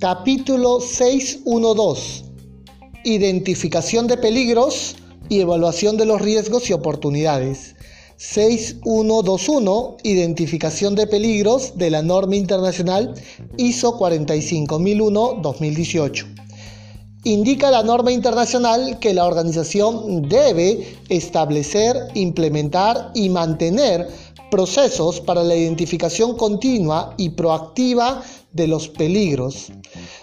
Capítulo 612. Identificación de peligros y evaluación de los riesgos y oportunidades. 6121. Identificación de peligros de la norma internacional ISO 45001-2018. Indica la norma internacional que la organización debe establecer, implementar y mantener procesos para la identificación continua y proactiva de los peligros.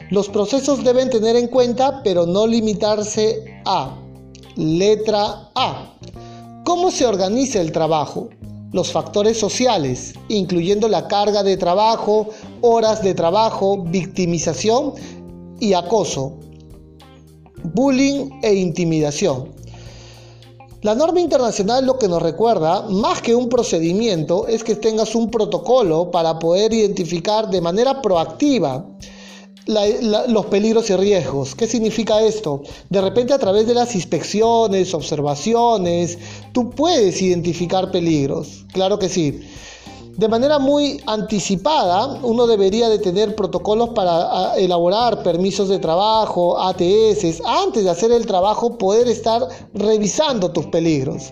Los procesos deben tener en cuenta, pero no limitarse a. Letra A. ¿Cómo se organiza el trabajo? Los factores sociales, incluyendo la carga de trabajo, horas de trabajo, victimización y acoso, bullying e intimidación. La norma internacional lo que nos recuerda, más que un procedimiento, es que tengas un protocolo para poder identificar de manera proactiva los peligros y riesgos. ¿Qué significa esto? De repente a través de las inspecciones, observaciones, tú puedes identificar peligros. Claro que sí de manera muy anticipada, uno debería de tener protocolos para elaborar permisos de trabajo, ATS, antes de hacer el trabajo poder estar revisando tus peligros.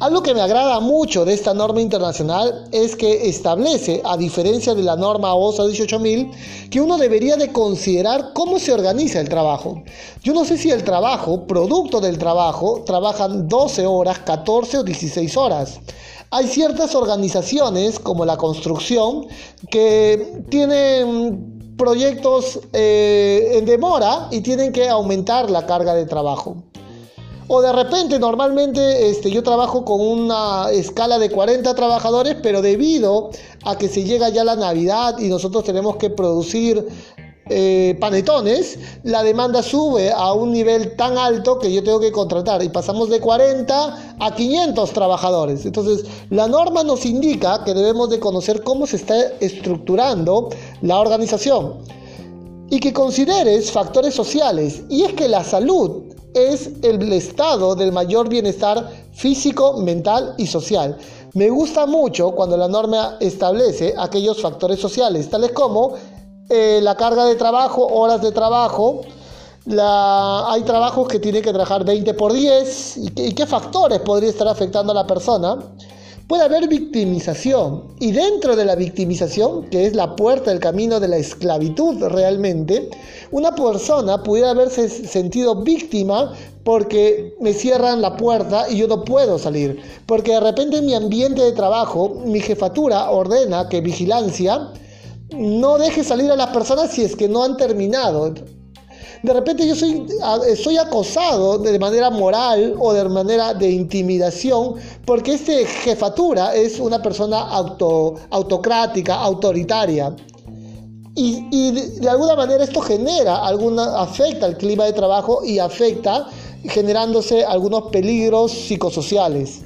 Algo que me agrada mucho de esta norma internacional es que establece, a diferencia de la norma OSA 18000, que uno debería de considerar cómo se organiza el trabajo. Yo no sé si el trabajo, producto del trabajo, trabajan 12 horas, 14 o 16 horas. Hay ciertas organizaciones como la construcción que tienen proyectos eh, en demora y tienen que aumentar la carga de trabajo. O de repente, normalmente este, yo trabajo con una escala de 40 trabajadores, pero debido a que se llega ya la Navidad y nosotros tenemos que producir eh, panetones, la demanda sube a un nivel tan alto que yo tengo que contratar y pasamos de 40 a 500 trabajadores. Entonces, la norma nos indica que debemos de conocer cómo se está estructurando la organización y que consideres factores sociales. Y es que la salud es el estado del mayor bienestar físico, mental y social. Me gusta mucho cuando la norma establece aquellos factores sociales, tales como eh, la carga de trabajo, horas de trabajo. hay trabajos que tienen que trabajar 20 por 10. ¿Y qué, factores podría estar afectando a la persona? Puede haber victimización. Y dentro de la victimización, que es la puerta del camino de la esclavitud realmente, una persona pudiera haberse sentido víctima porque me cierran la puerta y yo no puedo salir. Porque de repente en mi ambiente de trabajo, mi jefatura ordena que vigilancia no deje salir a las personas si es que no han terminado. De repente yo soy, soy acosado de manera moral o de manera de intimidación porque este jefatura es una persona auto, autocrática, autoritaria. Y, de alguna manera esto genera, alguna, afecta el clima de trabajo y afecta generándose algunos peligros psicosociales.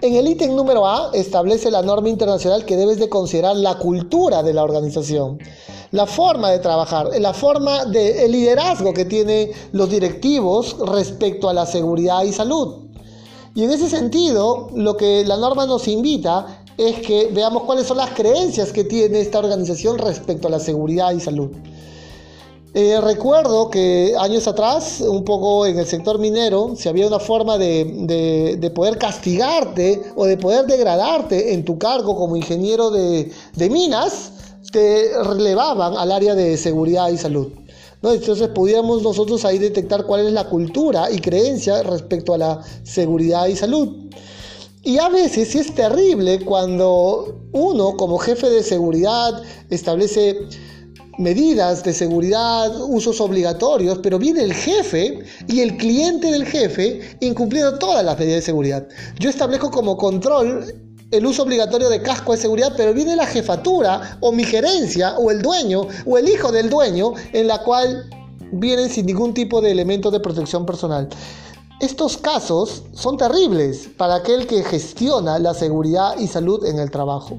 En el ítem número A establece la norma internacional que debes de considerar la cultura de la organización, la forma de trabajar, la forma de liderazgo que tienen los directivos respecto a la seguridad y salud. Y en ese sentido, lo que la norma nos invita es que veamos cuáles son las creencias que tiene esta organización respecto a la seguridad y salud. Eh, recuerdo que años atrás, un poco en el sector minero, si había una forma de, poder castigarte o de poder degradarte en tu cargo como ingeniero de, minas, te relevaban al área de seguridad y salud. Entonces pudiéramos nosotros ahí detectar cuál es la cultura y creencia respecto a la seguridad y salud. Y a veces es terrible cuando uno como jefe de seguridad establece medidas de seguridad, usos obligatorios, pero viene el jefe y el cliente del jefe incumpliendo todas las medidas de seguridad. Yo establezco como control el uso obligatorio de casco de seguridad, pero viene la jefatura o mi gerencia o el dueño o el hijo del dueño en la cual vienen sin ningún tipo de elemento de protección personal. Estos casos son terribles para aquel que gestiona la seguridad y salud en el trabajo.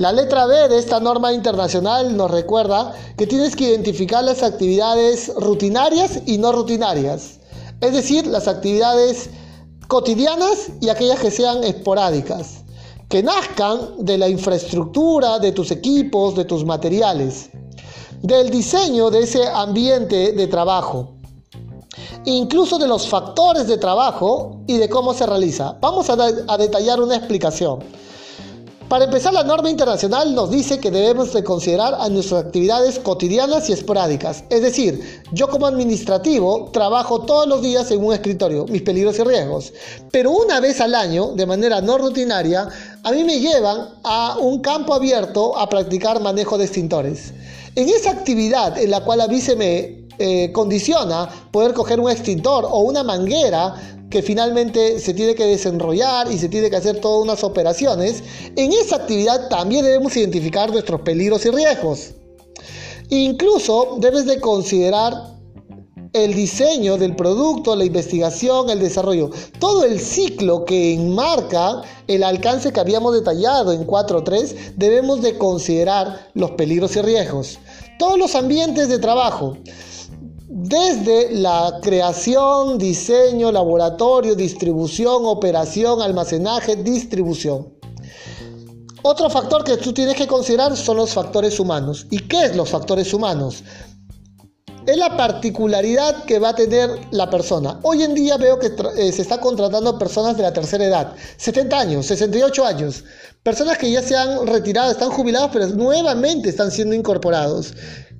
La letra B de esta norma internacional nos recuerda que tienes que identificar las actividades rutinarias y no rutinarias, es decir, las actividades cotidianas y aquellas que sean esporádicas, que nazcan de la infraestructura, de tus equipos, de tus materiales. del diseño de ese ambiente de trabajo, incluso de los factores de trabajo y de cómo se realiza. Vamos a, a detallar una explicación. Para empezar, la norma internacional nos dice que debemos de considerar a nuestras actividades cotidianas y esporádicas. Es decir, yo como administrativo trabajo todos los días en un escritorio, mis peligros y riesgos. Pero una vez al año, de manera no rutinaria, a mí me llevan a un campo abierto a practicar manejo de extintores. En esa actividad en la cual a eh, condiciona poder coger un extintor o una manguera que finalmente se tiene que desenrollar y se tiene que hacer todas unas operaciones, en esa actividad también debemos identificar nuestros peligros y riesgos. Incluso debes de considerar el diseño del producto, la investigación, el desarrollo, todo el ciclo que enmarca el alcance que habíamos detallado en 4.3, debemos de considerar los peligros y riesgos. Todos los ambientes de trabajo, desde la creación, diseño, laboratorio, distribución, operación, almacenaje, distribución. Otro factor que tú tienes que considerar son los factores humanos. ¿Y qué es los factores humanos? Es la particularidad que va a tener la persona. Hoy en día veo que eh, se está contratando personas de la tercera edad, 70 años, 68 años, personas que ya se han retirado, están jubilados, pero nuevamente están siendo incorporados.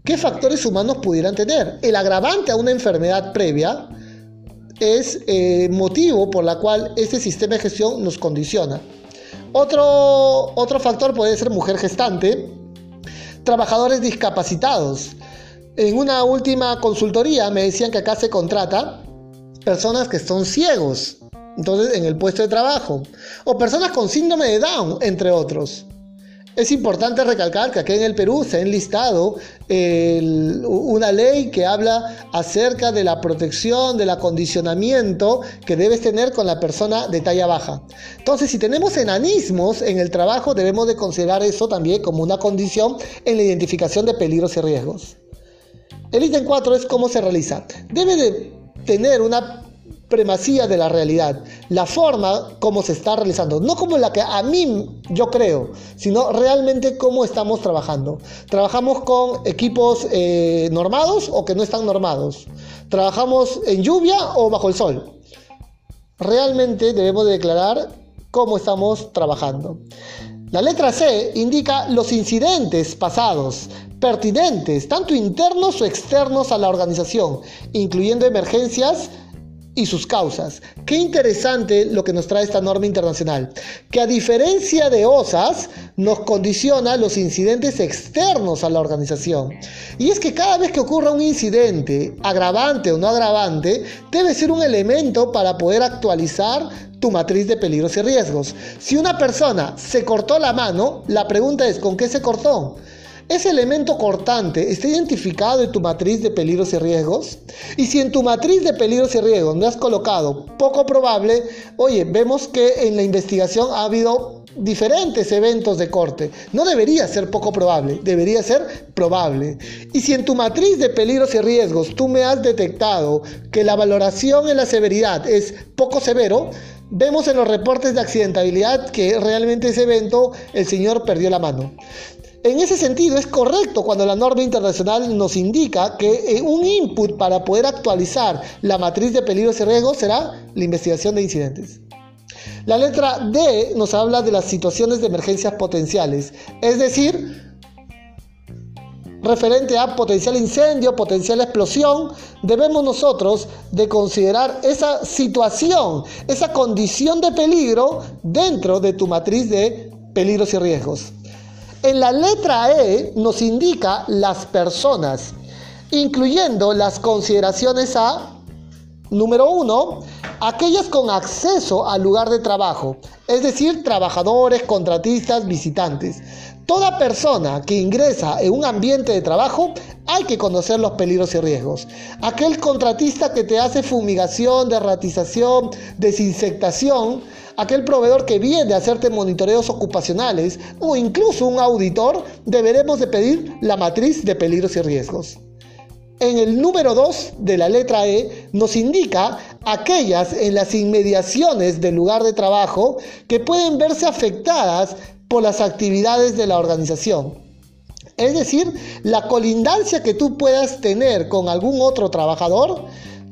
¿Qué factores humanos pudieran tener? El agravante a una enfermedad previa es eh, motivo por la cual este sistema de gestión nos condiciona. Otro, otro factor puede ser mujer gestante, trabajadores discapacitados. En una última consultoría me decían que acá se contrata personas que son ciegos, entonces en el puesto de trabajo, o personas con síndrome de Down, entre otros. Es importante recalcar que aquí en el Perú se ha enlistado una ley que habla acerca de la protección, del acondicionamiento que debes tener con la persona de talla baja. Entonces, si tenemos enanismos en el trabajo, debemos de considerar eso también como una condición en la identificación de peligros y riesgos. El ítem 4 es cómo se realiza. Debe de tener una primacía de la realidad, la forma como se está realizando, no como la que a mí yo creo, sino realmente cómo estamos trabajando. Trabajamos con equipos eh, normados o que no están normados. Trabajamos en lluvia o bajo el sol. Realmente debemos declarar cómo estamos trabajando. La letra C indica los incidentes pasados, pertinentes, tanto internos o externos a la organización, incluyendo emergencias, y sus causas. Qué interesante lo que nos trae esta norma internacional, que a diferencia de OSAS, nos condiciona los incidentes externos a la organización. Y es que cada vez que ocurra un incidente, agravante o no agravante, debe ser un elemento para poder actualizar tu matriz de peligros y riesgos. Si una persona se cortó la mano, la pregunta es, ¿con qué se cortó? Ese elemento cortante está identificado en tu matriz de peligros y riesgos. Y si en tu matriz de peligros y riesgos no has colocado poco probable, oye, vemos que en la investigación ha habido diferentes eventos de corte. No debería ser poco probable, debería ser probable. Y si en tu matriz de peligros y riesgos tú me has detectado que la valoración en la severidad es poco severo, vemos en los reportes de accidentabilidad que realmente ese evento el señor perdió la mano. En ese sentido, es correcto cuando la norma internacional nos indica que eh, un input para poder actualizar la matriz de peligros y riesgos será la investigación de incidentes. La letra D nos habla de las situaciones de emergencias potenciales, es decir, referente a potencial incendio, potencial explosión, debemos nosotros de considerar esa situación, esa condición de peligro dentro de tu matriz de peligros y riesgos. En la letra E nos indica las personas, incluyendo las consideraciones a, número uno, aquellas con acceso al lugar de trabajo, es decir, trabajadores, contratistas, visitantes. Toda persona que ingresa en un ambiente de trabajo hay que conocer los peligros y riesgos. Aquel contratista que te hace fumigación, derratización, desinsectación, aquel proveedor que viene a hacerte monitoreos ocupacionales o incluso un auditor, deberemos de pedir la matriz de peligros y riesgos. En el número 2 de la letra E nos indica aquellas en las inmediaciones del lugar de trabajo que pueden verse afectadas por las actividades de la organización. Es decir, la colindancia que tú puedas tener con algún otro trabajador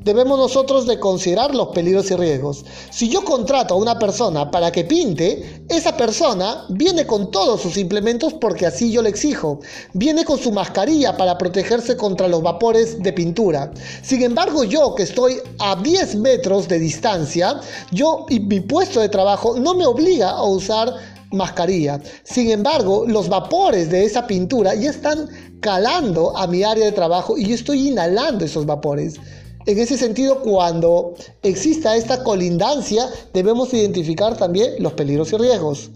debemos nosotros de considerar los peligros y riesgos. Si yo contrato a una persona para que pinte, esa persona viene con todos sus implementos porque así yo le exijo. Viene con su mascarilla para protegerse contra los vapores de pintura. Sin embargo, yo que estoy a 10 metros de distancia, yo y mi puesto de trabajo no me obliga a usar mascarilla. Sin embargo, los vapores de esa pintura ya están calando a mi área de trabajo y yo estoy inhalando esos vapores. En ese sentido, cuando exista esta colindancia, debemos identificar también los peligros y riesgos.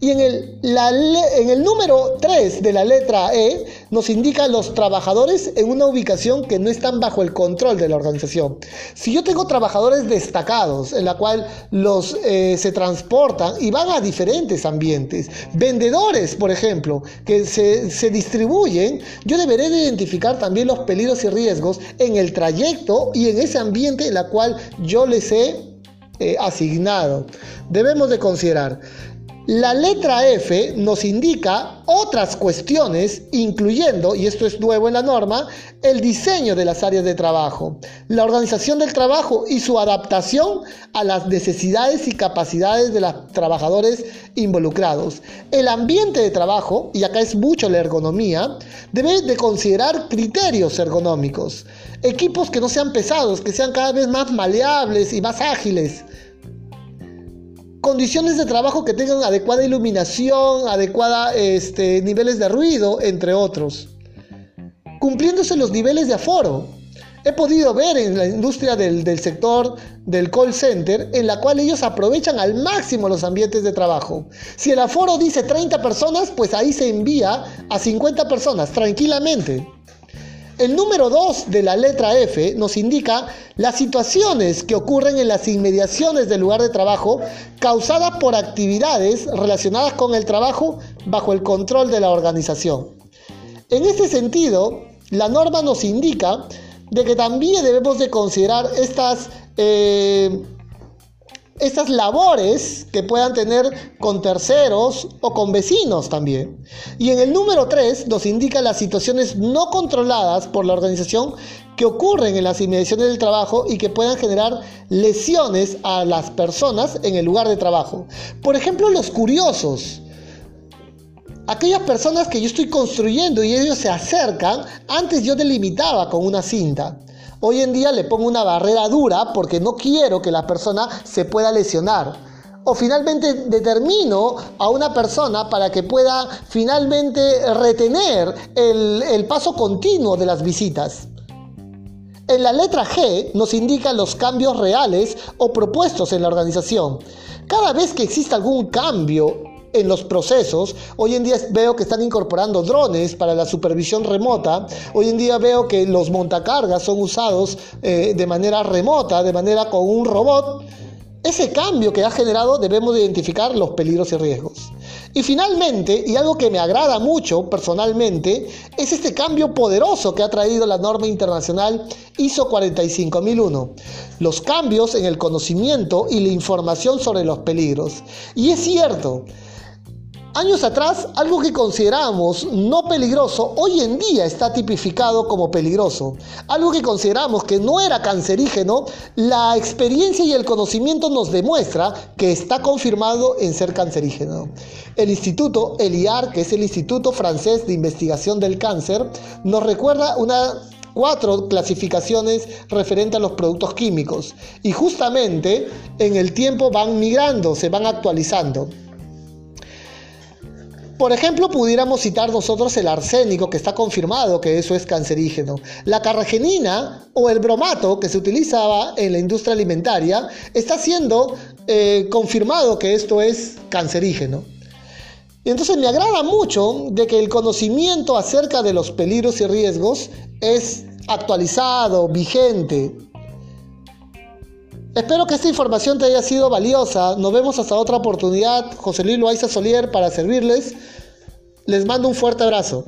Y en el, número 3 de la letra E nos indica los trabajadores en una ubicación que no están bajo el control de la organización. Si yo tengo trabajadores destacados en la cual los eh, se transportan y van a diferentes ambientes, vendedores, por ejemplo, que se, se distribuyen, yo deberé de identificar también los peligros y riesgos en el trayecto y en ese ambiente en la cual yo les he eh, asignado. Debemos de considerar la letra F nos indica otras cuestiones, incluyendo, y esto es nuevo en la norma, el diseño de las áreas de trabajo, la organización del trabajo y su adaptación a las necesidades y capacidades de los trabajadores involucrados. El ambiente de trabajo, y acá es mucho la ergonomía, debe de considerar criterios ergonómicos, equipos que no sean pesados, que sean cada vez más maleables y más ágiles condiciones de trabajo que tengan adecuada iluminación, adecuada este, niveles de ruido, entre otros. Cumpliéndose los niveles de aforo. He podido ver en la industria del, del, sector del call center en la cual ellos aprovechan al máximo los ambientes de trabajo. Si el aforo dice 30 personas, pues ahí se envía a 50 personas tranquilamente. El número 2 de la letra F nos indica las situaciones que ocurren en las inmediaciones del lugar de trabajo causadas por actividades relacionadas con el trabajo bajo el control de la organización. En este sentido, la norma nos indica de que también debemos de considerar estas eh, estas labores que puedan tener con terceros o con vecinos también. Y en el número 3 nos indica las situaciones no controladas por la organización que ocurren en las inmediaciones del trabajo y que puedan generar lesiones a las personas en el lugar de trabajo. Por ejemplo, los curiosos. Aquellas personas que yo estoy construyendo y ellos se acercan, antes yo delimitaba con una cinta. Hoy en día le pongo una barrera dura porque no quiero que la persona se pueda lesionar. O finalmente determino a una persona para que pueda finalmente retener el, el paso continuo de las visitas. En la letra G nos indica los cambios reales o propuestos en la organización. Cada vez que existe algún cambio en los procesos. Hoy en día veo que están incorporando drones para la supervisión remota. Hoy en día veo que los montacargas son usados eh, de manera remota, de manera con un robot. Ese cambio que ha generado debemos identificar los peligros y riesgos. Y finalmente, y algo que me agrada mucho personalmente, es este cambio poderoso que ha traído la norma internacional ISO 45001. Los cambios en el conocimiento y la información sobre los peligros. Y es cierto, Años atrás, algo que consideramos no peligroso, hoy en día está tipificado como peligroso. Algo que consideramos que no era cancerígeno, la experiencia y el conocimiento nos demuestra que está confirmado en ser cancerígeno. El instituto ELIAR, que es el Instituto Francés de Investigación del Cáncer, nos recuerda cuatro clasificaciones referentes a los productos químicos y justamente en el tiempo van migrando, se van actualizando. Por ejemplo, pudiéramos citar nosotros el arsénico, que está confirmado que eso es cancerígeno. La carragenina o el bromato, que se utilizaba en la industria alimentaria, está siendo eh, confirmado que esto es cancerígeno. Y entonces me agrada mucho de que el conocimiento acerca de los peligros y riesgos es actualizado, vigente. Espero que esta información te haya sido valiosa. Nos vemos hasta otra oportunidad. José Luis Loaiza Solier para servirles. Les mando un fuerte abrazo.